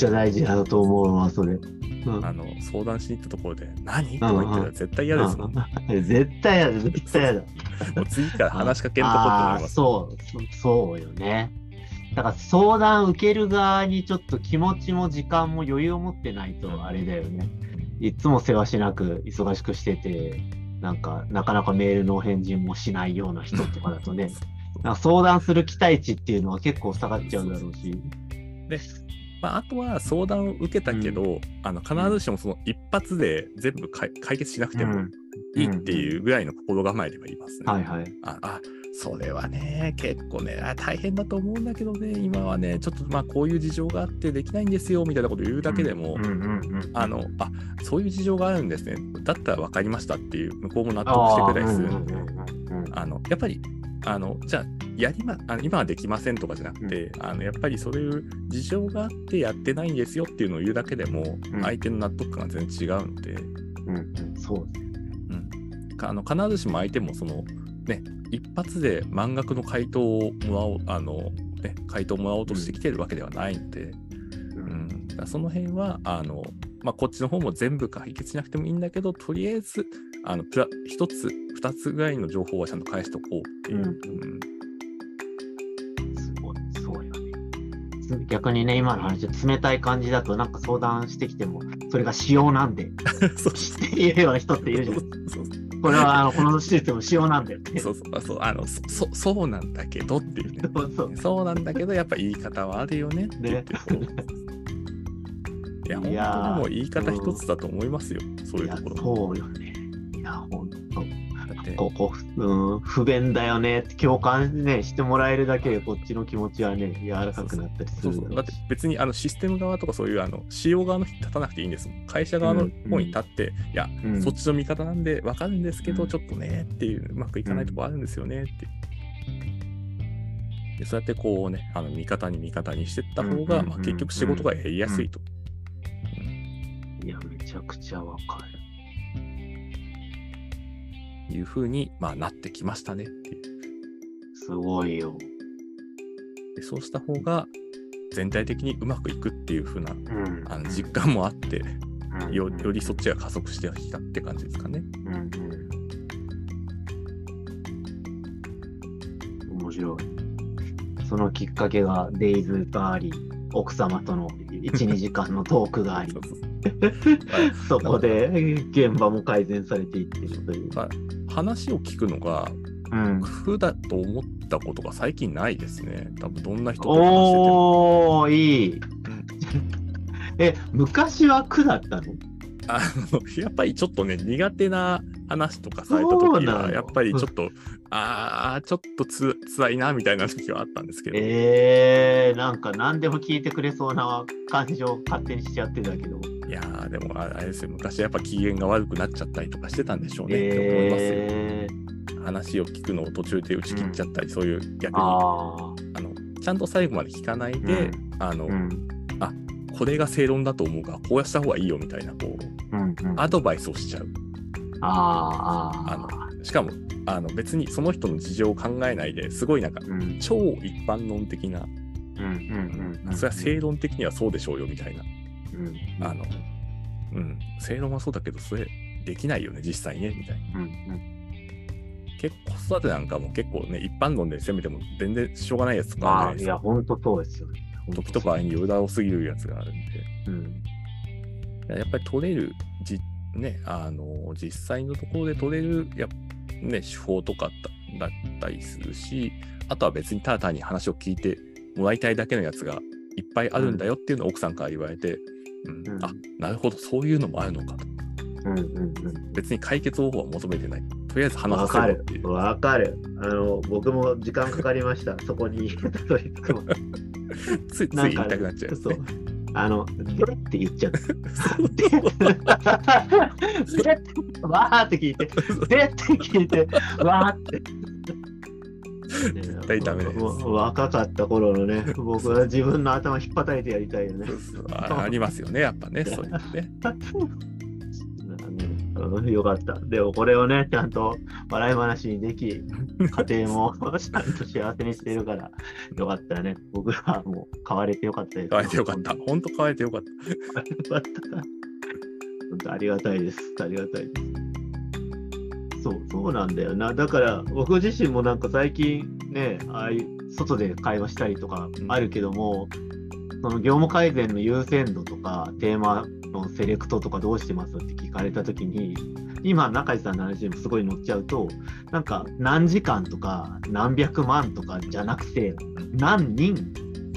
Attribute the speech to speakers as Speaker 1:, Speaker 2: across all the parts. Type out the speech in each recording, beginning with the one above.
Speaker 1: ちゃ大事だと思うわ、それ。
Speaker 2: うん、あの相談しに行ったところで、何？とか言ったら絶対嫌ですもん。
Speaker 1: 絶対嫌だ、絶対嫌だ。も
Speaker 2: う次から話しかけんとこって思います。
Speaker 1: そう、そうよね。だから相談受ける側にちょっと気持ちも時間も余裕を持ってないとあれだよね。いつも世話しなく忙しくしてて、なんかなかなかメールの返事もしないような人とかだとね、相談する期待値っていうのは結構下がっちゃうだろうし。
Speaker 2: で、まあ、あとは相談を受けたけど、うん、あの必ずしもその一発で全部解決しなくてもいいっていうぐらいの心構えではいますね。
Speaker 1: はいはい。
Speaker 2: ああそれはね、結構ね、大変だと思うんだけどね、今はね、ちょっとまあこういう事情があってできないんですよみたいなことを言うだけでも、あの、あそういう事情があるんですね、だったら分かりましたっていう、向こうも納得してくれたりするんで、あのやっぱり、あのじゃあやりまあの今はできませんとかじゃなくて、うん、あのやっぱりそういう事情があってやってないんですよっていうのを言うだけでも、相手の納得感が全然違うので、
Speaker 1: うん、うん、そうですね、
Speaker 2: うん、あの必ずしも相手もそのね一発で満額の回答をもらおうあの、ね、回答をもらおうとしてきてるわけではないので、うん、うん、その辺はあの、まあ、こっちの方も全部解決しなくてもいいんだけどとりあえずあのプラ1つ2つぐらいの情報はちゃんと返しとこうっていう。うん、うん。
Speaker 1: 逆にね、今の話、冷たい感じだと、なんか相談してきても、それが仕様なんで、そうっていうような人っているじゃないですか。これはあのこの施設も仕様なんだよ
Speaker 2: そうそうそう。あのそそうなんだけどっていうね。そうそう。そうなんだけどやっぱ言い方はあるよねって言って、ね、いや本当にもう言い方一つだと思いますよ。そういうところ。
Speaker 1: そうよね。いやここ、うん、不便だよね。って共感、ね、してもらえるだけでこっちの気持ちはね柔らかくなったりする
Speaker 2: だって別にあのシステム側とかそういうあの使用側の人立たなくていいんですもん。会社側の方に立って、うんうん、いや、うん、そっちの味方なんで分かるんですけど、うん、ちょっとねっていううまくいかないとこあるんですよねって。でそうやってこうねあの味方に味方にしていった方が、まあ、結局仕事がやりやすいと。
Speaker 1: いやめちゃくちゃわかる。
Speaker 2: いうふうに、まあ、なってきましたねっていう。
Speaker 1: すごいよ。
Speaker 2: でそうした方が全体的にうまくいくっていうふうな、うん、あの実感もあって、うん、よよりそっちが加速してきたって感じですかね。うん
Speaker 1: うん、面白い。そのきっかけがデイズがあり、奥様との1、2時間のトークがあり。そ こで現場も改善されていっているという。
Speaker 2: 話を聞くのが苦だと思ったことが最近ないですね。多分どんな人と話してて
Speaker 1: も。おー、いい。え、昔は苦だったの？
Speaker 2: あのやっぱりちょっとね、苦手な話とかされた時は、やっぱりちょっと、ああ、ちょっとつ辛いなみたいな時はあったんですけど。
Speaker 1: えー、なんか何でも聞いてくれそうな感情勝手にしちゃってたけど。
Speaker 2: いやー、でもあれですよ、昔やっぱ機嫌が悪くなっちゃったりとかしてたんでしょうね、って思いますよ。話を聞くのを途中で打ち切っちゃったり、うん、そういう逆にあのちゃんと最後まで聞かないで、うん、あの、うん、あこれが正論だと思うからこうやった方がいいよみたいなこう、うんうん、アドバイスをしちゃう。
Speaker 1: あ
Speaker 2: あのしかもあの別にその人の事情を考えないですごいなんか、超一般論的な、それは正論的にはそうでしょうよみたいな。うん、あの、うん、正論はそうだけど、それできないよね、実際ね、みたいな。うんうん、結構、子育てなんかも結構ね、一般論で攻めても全然しょうがないやつとか
Speaker 1: あるいや、本当そうですよね。
Speaker 2: 時とかに余談を過ぎるやつがあるんで。うん、やっぱり取れるじ、ね、あの、実際のところで取れるや、ね、手法とかだったりするし、あとは別にただ単に話を聞いてもらいたいだけのやつがいっぱいあるんだよっていうのを奥さんから言われて、うん、あなるほど。そういうのもあるのか。と、うんうんうん、別に解決方法は求めてない。とりあえず話
Speaker 1: させるっていう。わかる。あの僕も時間かかりました。そこに。
Speaker 2: ついつい言いたくなっちゃう、ね、そう。
Speaker 1: あの、でって言っちゃう。で、で、わーって聞いて、でって聞いて、わーって。
Speaker 2: 絶対ダメです。
Speaker 1: 若かった頃のね、僕は自分の頭引っ叩いてやりたいよね。
Speaker 2: あありますよね、やっぱね、そういうね。
Speaker 1: うん、よかった。でもこれをね、ちゃんと笑い話にでき、家庭も ちゃんと幸せにしてるから、よかったよね。僕らはもう変われてよかったです。
Speaker 2: 変われてよかった。本当変われてよかっ
Speaker 1: ありがたい。本当ありがたいです。ありがたいです。そう、そうなんだよな。だから、僕自身もなんか最近ね、ああいう外で会話したりとかあるけども、その業務改善の優先度とか、テーマのセレクトとかどうしてますって聞かれたときに、今、中井さんの話にもすごい乗っちゃうと、なんか何時間とか何百万とかじゃなくて、何人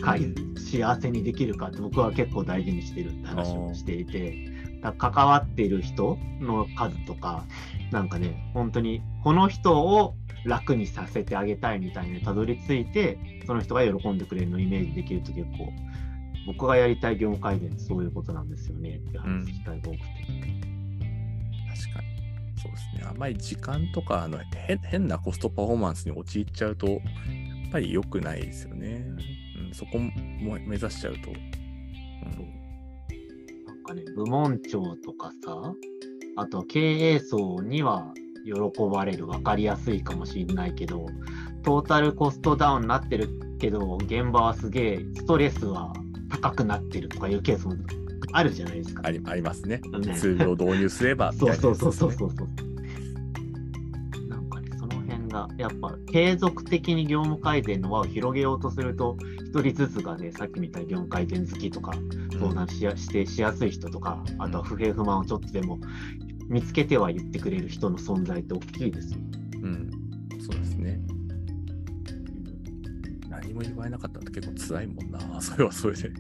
Speaker 1: か幸せにできるかって僕は結構大事にしてるって話をしていて、だ関わっている人の数とか、なんかね、本当にこの人を楽にさせてあげたいみたいにたどり着いて、その人が喜んでくれるのをイメージできると結構、僕がやりたい業務改善ってそういうことなんですよねっていう話機会が多くて。
Speaker 2: 確かに。そうですね。あんまり時間とかあの変変なコストパフォーマンスに陥っちゃうと、やっぱり良くないですよね。うん、そこも目指しちゃうと。うん
Speaker 1: なんかね、部門長とかさ、あと経営層には喜ばれる、分かりやすいかもしれないけど、トータルコストダウンになってるけど、現場はすげえストレスは高くなってるとかいうケースもあるじゃないですか。
Speaker 2: ありありますね。
Speaker 1: ね
Speaker 2: ツールを導入すれば
Speaker 1: そうそうそうそうそうそう。なんかね、その辺が、やっぱ継続的に業務改善の輪を広げようとすると、一人ずつがね、さっきみたいに業務改善好きとか、相談しやしてしやすい人とか、あとは不平不満をちょっとでも見つけては言ってくれる人の存在って大きいですよ。
Speaker 2: うん、そうですね。何も言われなかったって結構辛いもんな。それはそれで。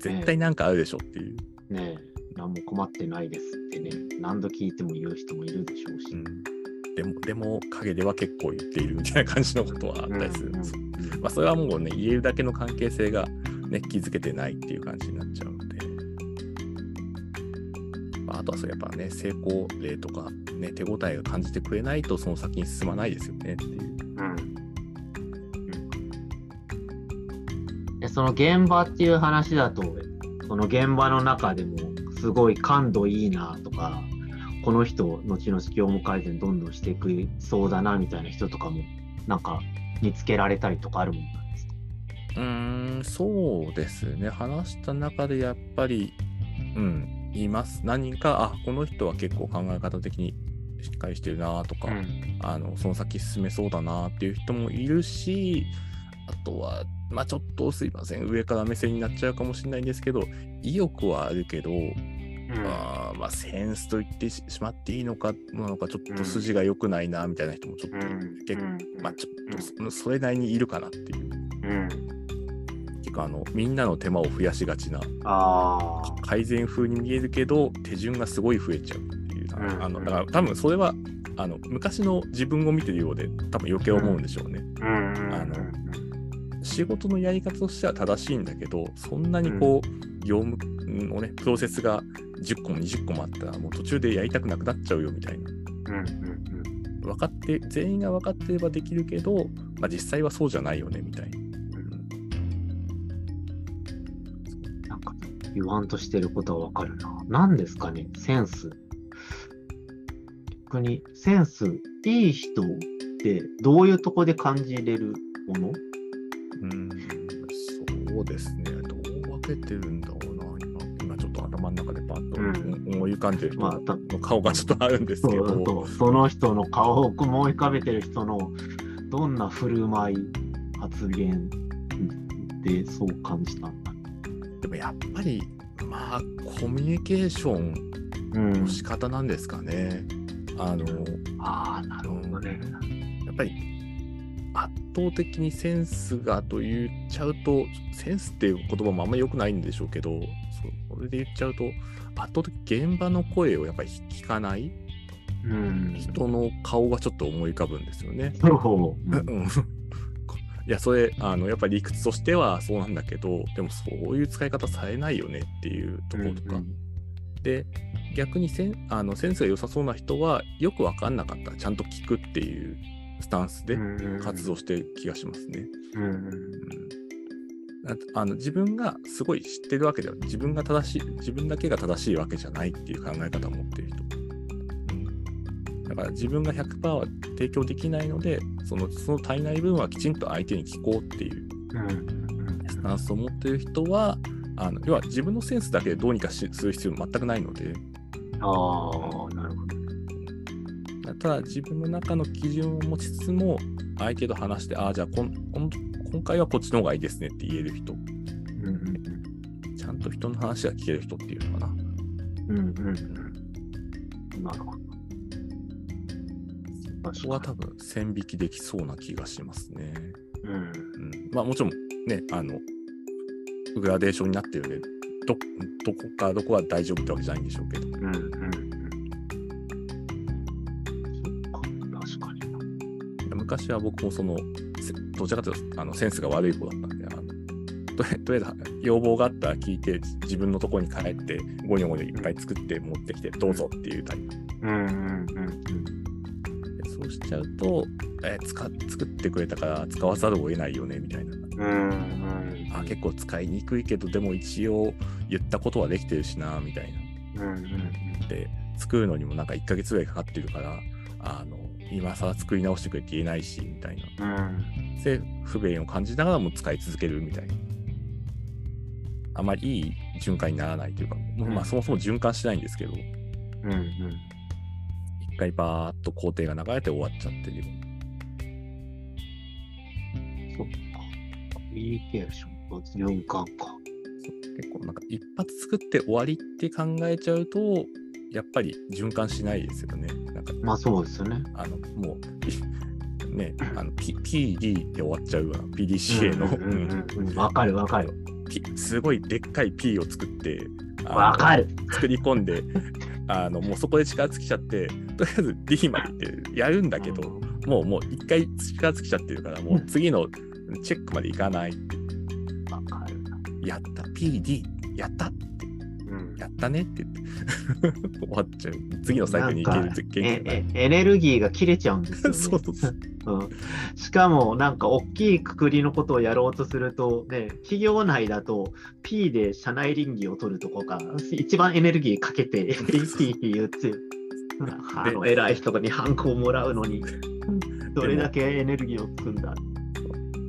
Speaker 2: 絶対なんかあるでしょっていう。
Speaker 1: ねえ、何も困ってないですってね、何度聞いても言う人もいるでしょうし。
Speaker 2: うん、でも、でも、陰では結構言っているみたいな感じのことはあったりするんです。まあ、それはもうね、言えるだけの関係性が、ね、築けてないっていう感じになっちゃう。まあ、あとはそれやっぱね、成功例とか、ね、手応えが感じてくれないと、その先に進まないですよねっていう。
Speaker 1: うんでその現場っていう話だと、その現場の中でもすごい感度いいなとか、この人、後々業務改善どんどんしていくそうだなみたいな人とかも、なんか見つけられたりとかあるもんなんですか？
Speaker 2: うーん、そうですね。話した中でやっぱり、うん、います。何人か、あ、この人は結構考え方的にしっかりしてるなとか、あの、その先進めそうだなっていう人もいるし、あとは、まあちょっとすいません、上から目線になっちゃうかもしれないんですけど、意欲はあるけど、まあ、まあ、センスと言ってしまっていいのか、なのか、ちょっと筋が良くないなみたいな人もちょっと、結構、まあちょっとそれなりにいるかなっていう。
Speaker 1: うん
Speaker 2: 結構あのみんなの手間を増やしがちな改善風に見えるけど手順がすごい増えちゃうっていう、
Speaker 1: うん
Speaker 2: あのだから多分それはあの昔の自分を見てるようで多分余計思うんでしょうね、
Speaker 1: うん
Speaker 2: あの仕事のやり方としては正しいんだけどそんなにこう、業務のねプロセスが10個も20個もあったらもう途中でやりたくなくなっちゃうよみたいな。
Speaker 1: うんうん。
Speaker 2: 分かって全員が分かってればできるけど、まあ、実際はそうじゃないよねみたいな。
Speaker 1: なんか言わんとしてることはわかるな。何ですかね、センス。逆に、センスいい人ってどういうとこで感じれるもの？
Speaker 2: うん、そうですね。どう分けてるんだろうな。今、今ちょっと頭の中でパッと
Speaker 1: うん
Speaker 2: 思い浮かんでる人の顔がちょっとあるんですけ
Speaker 1: そう
Speaker 2: ど、
Speaker 1: そうその人の顔を思い浮かべてる人のどんな振る舞い、発言でそう感じたんだ。
Speaker 2: やっぱり、まあ、コミュニケーション
Speaker 1: うん
Speaker 2: の仕方なんですかね。あの、
Speaker 1: ああ、なるほどね。
Speaker 2: やっぱり圧倒的にセンスがと言っちゃうと、センスっていう言葉もあんまり良くないんでしょうけど、そそれで言っちゃうと、圧倒的に現場の声をやっぱり聞かない
Speaker 1: うん。
Speaker 2: 人の顔がちょっと思い浮かぶんですよね。
Speaker 1: う
Speaker 2: んいや、それ、あの、やっぱり理屈としてはそうなんだけど、でもそういう使い方されないよねっていうところとか。で、逆にセンあのセンスが良さそうな人は、よく分かんなかった。らちゃんと聞くっていうスタンスで活動してる気がしますね。
Speaker 1: うん
Speaker 2: あの自分がすごい知ってるわけでは自分が正しい自分だけが正しいわけじゃないっていう考え方を持ってる人だから自分が100%は提供できないので、そのその足りない分はきちんと相手に聞こうっていうスタンスを持っている人は、あの要は自分のセンスだけでどうにかする必要全くないので。
Speaker 1: ああ、なるほど。
Speaker 2: ただ自分の中の基準を持ちつつも、相手と話して、ああ、じゃあ今今回はこっちの方がいいですねって言える人。うんうん、ちゃんと人の話が聞ける人っていうのかな。うんうんうん。なるほど。ここは多分線引きできそうな気がしますね。うん。うん、まあもちろんね、あの、グラデーションになってるんで、どどこかどこは大丈夫ってわけじゃないんでしょうけど。うんうん。
Speaker 1: 確かに。
Speaker 2: 昔は僕もその、どちらかというとあのセンスが悪い子だったんで、あのとりあえず要望があったら聞いて、自分のところに帰って、ゴニョゴニョいっぱい作って持ってきて、どうぞっていうタイプ。うんうんうんうんそうしちゃうと、えー、使作ってくれたから使わざるを得ないよねみたいな。うんうん、あ結構使いにくいけどでも一応言ったことはできてるしなみたいな。うんうん、で作るのにもなんか1ヶ月ぐらいかかってるからあの今更作り直してくれって言えないしみたいな。うん、で不便を感じながらも使い続けるみたいな。あまりいい循環にならないというか、うん、まあそもそも循環しないんですけど。うんうん一回バーっと工程が流れて終わっちゃってる。
Speaker 1: そっか。コミュニケーションと循環か。
Speaker 2: 結構なんか一発作って終わりって考えちゃうと、やっぱり循環しないですよね。なんか
Speaker 1: まあそうですよね。
Speaker 2: あの、もう、ね、あの、P、PD で終わっちゃうわ。PDCA
Speaker 1: の。わかるわかる。
Speaker 2: すごいでっかい P を作って、
Speaker 1: わかる
Speaker 2: 作り込んで、あのもうそこで力尽きちゃって、とりあえず D まで行ってやるんだけど、もうもう一回力尽きちゃってるから、もう次のチェックまで行かないっる。やった、PD、やったって。やったねって言って。終わっちゃう。次のサイクルに行ける
Speaker 1: ってエエネルギーが切れちゃうんですよ、ね。そうそうう。ん。しかも、なんか大きいくくりのことをやろうとすると、ね、企業内だと P で社内倫理を取るとこが一番エネルギーかけて P って言って、あの偉い人にハンコをもらうのに、どれだけエネルギーをつくんだ。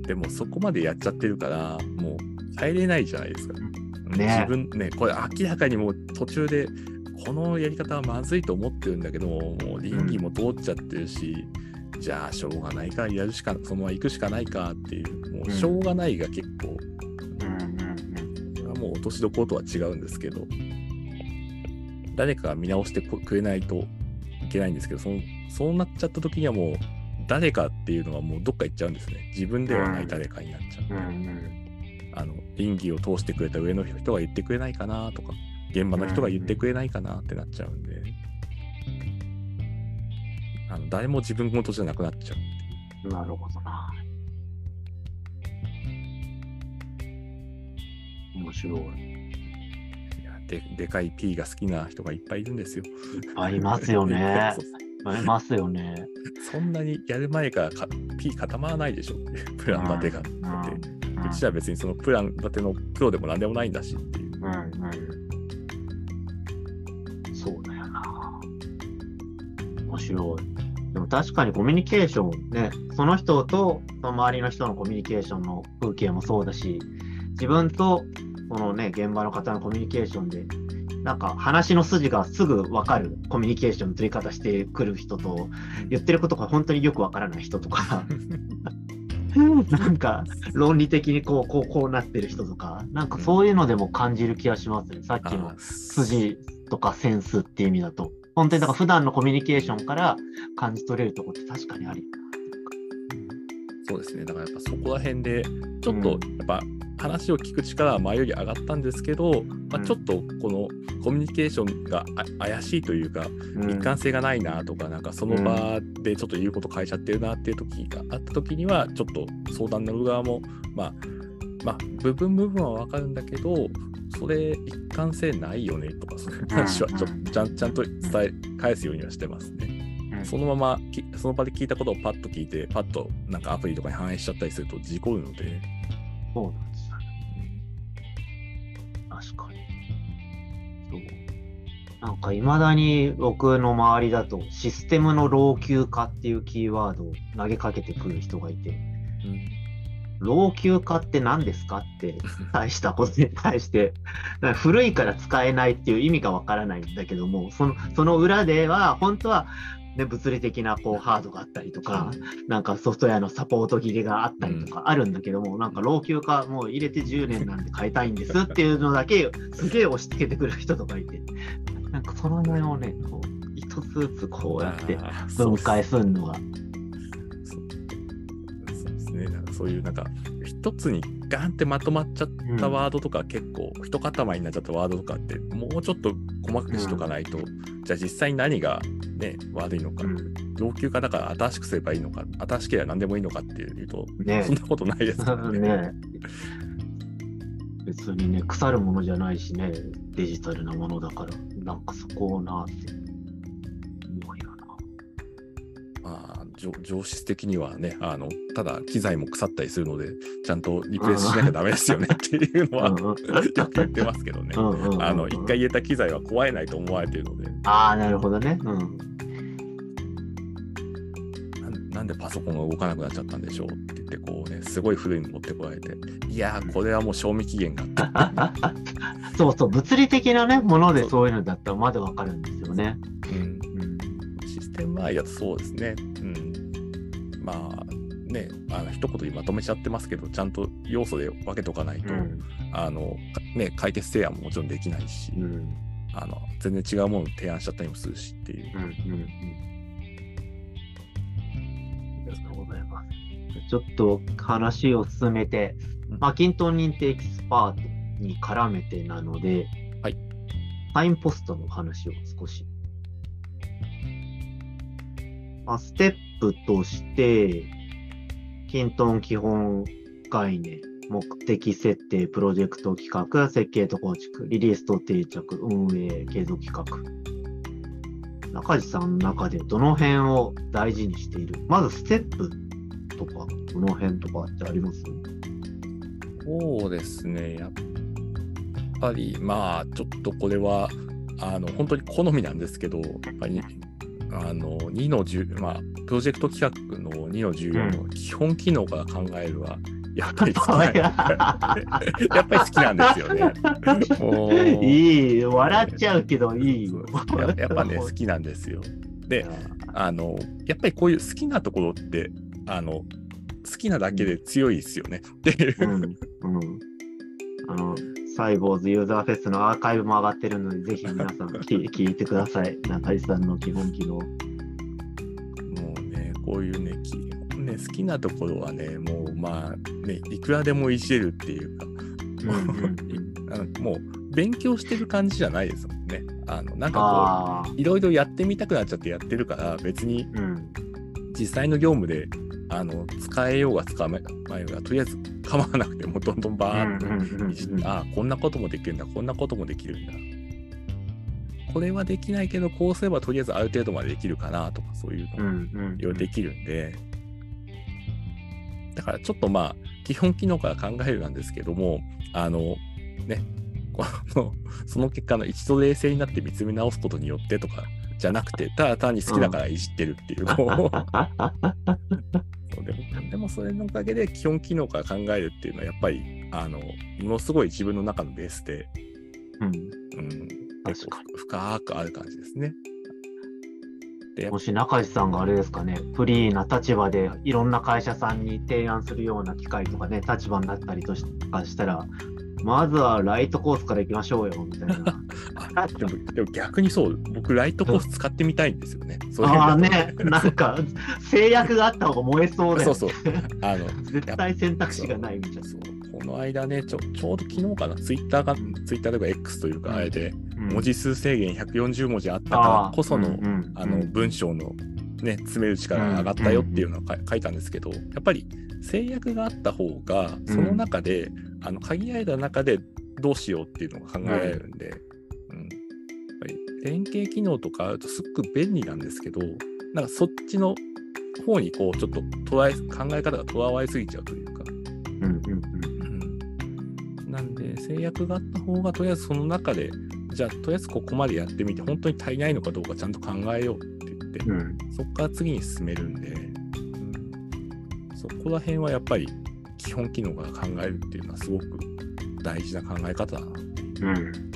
Speaker 2: でもそこまでやっちゃってるから、もう帰れないじゃないですか。ね、自分ね、これ明らかにもう途中で、このやり方はまずいと思ってるんだけども、もう倫理も通っちゃってるし、うん、じゃあしょうがないからやるしか、そのまま行くしかないかっていう、もうしょうがないが結構、うん、もう落としどころとは違うんですけど、誰かが見直してくれないといけないんですけど、そのそうなっちゃった時にはもう、誰かっていうのはもうどっか行っちゃうんですね。自分ではない誰かになっちゃう。うんうんあの倫理を通してくれた上の人が言ってくれないかなとか現場の人が言ってくれないかなってなっちゃうんで、あの誰も自分事じゃなくなっちゃ
Speaker 1: うなるほどな。面白い。
Speaker 2: ででかい P が好きな人がいっぱいいるんですよ。
Speaker 1: ありますよね。ありますよね。
Speaker 2: そんなにやる前からか P 固まらないでしょプラン立てが。うんうんうちは別にそのプラン立てのプロでも何でもないんだしっていう。うんうん、
Speaker 1: そうだよな。面白い。でも確かにコミュニケーションね、その人とその周りの人のコミュニケーションの風景もそうだし、自分とそのね、現場の方のコミュニケーションで、なんか話の筋がすぐ分かるコミュニケーションの取り方してくる人と、言ってることが本当によく分からない人とか なんか論理的にこうこうこうなってる人とか、なんかそういうのでも感じる気がしますね。さっきの筋とかセンスっていう意味だと。本当にだから普段のコミュニケーションから感じ取れるとこって確かにあり。
Speaker 2: そうですね。だからやっぱそこら辺で、ちょっとやっぱ話を聞く力は前より上がったんですけど、まあ、ちょっとこのコミュニケーションが怪しいというか、一貫性がないなとか、なんかその場でちょっと言うこと変えちゃってるなっていう時があった時には、ちょっと相談乗る側も、まあ、まあ、部分部分はわかるんだけど、それ一貫性ないよねとか、そういう話はちょっとちゃんちゃんと伝え返すようにはしてますね。そのままその場で聞いたことをパッと聞いて、パッとなんかアプリとかに反映しちゃったりすると事故るので。
Speaker 1: そうなん確かに。そう。なんかいまだに僕の周りだとシステムの老朽化っていうキーワードを投げかけてくる人がいて、うん老朽化って何ですかって 大したことに対して古いから使えないっていう意味がわからないんだけどもそのその裏では本当は、ね、物理的なこうハードがあったりとかなんかソフトウェアのサポート切れがあったりとかあるんだけども、なんか老朽化もう入れて10年なんで変えたいんですっていうのだけすげえ押し付けてくる人とかいてなんかその辺をねこう一つずつこうやって分解するのが。
Speaker 2: ね。なんかそういうなんか一つにガンってまとまっちゃったワードとか結構、うん、一塊になっちゃったワードとかってもうちょっと細かくしとかないと、うん、じゃあ実際何がね悪いのか、うん、老朽化だから新しくすればいいのか。新しければ何でもいいのかっていうと、ね、そんなことないですからね。ね。
Speaker 1: 別にね腐るものじゃないしねデジタルなものだからなんかそこをなって
Speaker 2: 上質的にはね、あの、ただ機材も腐ったりするので、ちゃんとリプレイスしなきゃダメですよね っていうのはよく言ってますけどね。あの、一回入れた機材は壊れないと思われてるので。
Speaker 1: ああ、なるほどね。うん
Speaker 2: なんでパソコンが動かなくなっちゃったんでしょうって言って、こうね、すごい古いの持ってこられて、いやー、これはもう賞味期限があった。
Speaker 1: そうそう、物理的なね、ものでそういうのだったらまだわかるんですよね。うん。
Speaker 2: うん、システムは、いや、そうですね。うん。まあね、あの一言にまとめちゃってますけど、ちゃんと要素で分けとかないと、うん、あのね、解決提案ももちろんできないし、うん、あの全然違うものを提案しちゃったりもするしっていう。うんうんうん、
Speaker 1: ありがとうございます。ちょっと話を進めて、マキントン認定エキスパートに絡めてなので、はい、サインポストの話を少し。まあ、ステップとして、キントン基本概念、目的設定、プロジェクト企画、設計と構築、リリースと定着、運営、継続企画。中地さんの中でどの辺を大事にしている？まずステップとか、どの辺とかってあります？
Speaker 2: そうですね。やっぱり、まあ、ちょっとこれは、あの、本当に好みなんですけど、やっぱりあの2の10、まあ、プロジェクト企画の2の14の基本機能から考えるは、やっぱり好きなやっぱり。好きなんですよ
Speaker 1: ね。いい、笑っちゃうけどいい。
Speaker 2: や。やっぱね、好きなんですよ。で、あの、やっぱりこういう好きなところって、あの、好きなだけで強いですよね。っていう。うん、うん、
Speaker 1: あのサイボーズユーザーフェスのアーカイブも上がってるので、ぜひ皆さん聞いてください。中井さんの基本機能。も
Speaker 2: うね、こういうね、ね好きなところはね、もうまあ、ね、いくらでもいじれるっていうか、もう勉強してる感じじゃないですもんね。あのなんかこう、いろいろやってみたくなっちゃってやってるから、別に実際の業務であの使えようが使えまいがとりあえず構わなくてもどんどんバーッとああこんなこともできるんだこんなこともできるんだこれはできないけどこうすればとりあえずある程度までできるかなとかそういうのいろいろできるんで。だからちょっとまあ基本機能から考えるなんですけどもあのねこのその結果の一度冷静になって見つめ直すことによってとかじゃなくて、ただ単に好きだからいじってるっていう、う。ん、そうでもでもそれのおかげで基本機能から考えるっていうのはやっぱりあのものすごい自分の中のベースで、うんうん、結構深くある感じですね。
Speaker 1: もし中地さんがあれですかね、フリーな立場でいろんな会社さんに提案するような機会とかね、立場になったりとかしたら、まずはライトコースから行きましょうよ、みたいな。
Speaker 2: でもでも逆にそう、僕、ライトコース使ってみたいんですよね。
Speaker 1: ううああね、なんか制約があった方が燃えそうで、
Speaker 2: そうそう。
Speaker 1: あの 絶対選択肢がないみたいな。
Speaker 2: この間ねちょ、ちょうど昨日かな、ツイッターが、ツイッターとか X というか、あれで、文字数制限140文字あったからこその、あの文章のね、詰める力が上がったよっていうのを書いたんですけど、やっぱり制約があった方が、その中で、あの限られた中でどうしようっていうのが考えられるんで、うん、やっぱり連携機能とかあるとすっごく便利なんですけど、なんかそっちの方にこうちょっと捉え考え方がとらわれすぎちゃうというか。うんうんうん、なんで制約があった方がとりあえずその中でじゃあとりあえずここまでやってみて本当に足りないのかどうかちゃんと考えようって言って、うん、そこから次に進めるんで、うん、そこら辺はやっぱり基本機能から考えるっていうのはすごく大事な考え方だなっていう。うん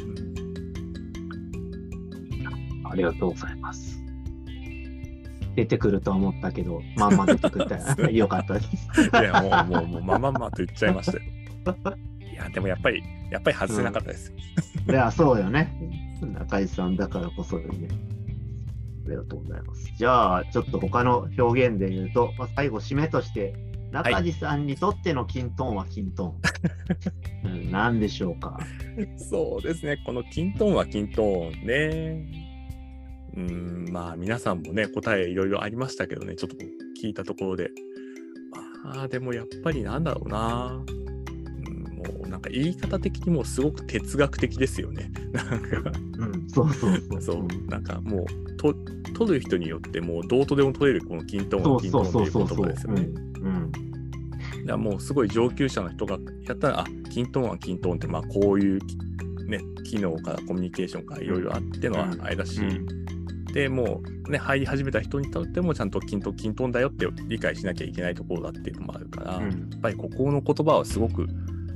Speaker 1: ありがとうございます。出てくると思ったけど、まんま出てくれた よかったです。い
Speaker 2: や、もう、もう、もう、ままんまと言っちゃいましたよ。いや、でもやっぱり、やっぱり外せなかったです。
Speaker 1: うん、いや、そうよね。中井さんだからこそでね。ありがとうございます。じゃあ、ちょっと他の表現で言うと、まあ、最後、締めとして、中地さんにとってのキントンはキントン。うん、何でしょうか？
Speaker 2: そうですね、このキントンはキントンね。うん、まあ皆さんもね、答えいろいろありましたけどね、ちょっと聞いたところで。まあでもやっぱりなんだろうな。うん、もうなんか言い方的にもすごく哲学的ですよね。なんか、
Speaker 1: うん、そうそうそう。
Speaker 2: そう、なんかもうと取る人によってもうどうとでも取れるこの均等の均等っていう言葉ですよね。うん。だもうすごい上級者の人がやったら、あ、均等は均等って、まあこういう、ね、機能からコミュニケーションからいろいろあってのはあれだし、うん。でもうね入り始めた人にとってもちゃんと均等均等だよって理解しなきゃいけないところだっていうのもあるから、うん、やっぱりここの言葉はすごく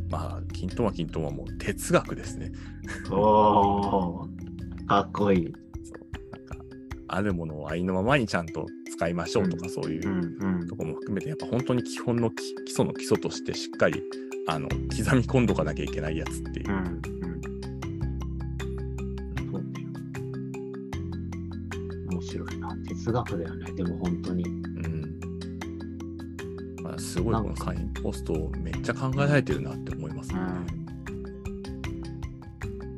Speaker 2: まあ均等は均等はもう哲学ですね。
Speaker 1: おかっこいい。
Speaker 2: あるものをありのままにちゃんと使いましょうとか、そういうところも含めてやっぱ本当に基本の基礎の基礎としてしっかりあの刻み込んどかなきゃいけないやつっていう。うん
Speaker 1: 哲学だよね、でも本当に。うん。
Speaker 2: まあ、すごいこのサインポストをめっちゃ考えられてるなって思いますね。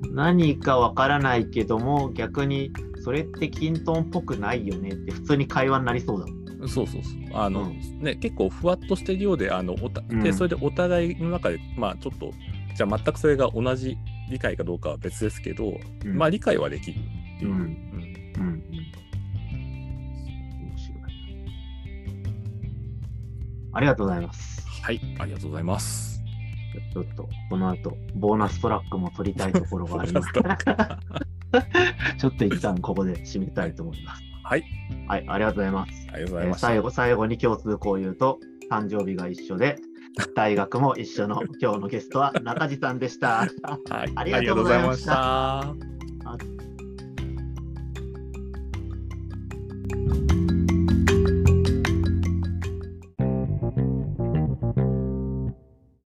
Speaker 1: うん、何かわからないけども、逆にそれってキントンっぽくないよねって普通に会話になりそうだ
Speaker 2: そうそうそう。あの、うん、ね、結構ふわっとしてるようで、あのおたでそれでお互いの中で、まあちょっと、じゃあ全くそれが同じ理解かどうかは別ですけど、うん、まあ理解はできるっていう。うんうん
Speaker 1: ありがとうございます。
Speaker 2: はい、ありがとうございます。
Speaker 1: ちょっと、この後、ボーナストラックも取りたいところがあります。ちょっと一旦ここで締めたいと思います。
Speaker 2: はい。
Speaker 1: はい、ありがとうございます。
Speaker 2: ありがとうございます。
Speaker 1: 最後、最後に共通項を言うと、誕生日が一緒で、大学も一緒の今日のゲストは中地さんでした。はい、ありがとうございました。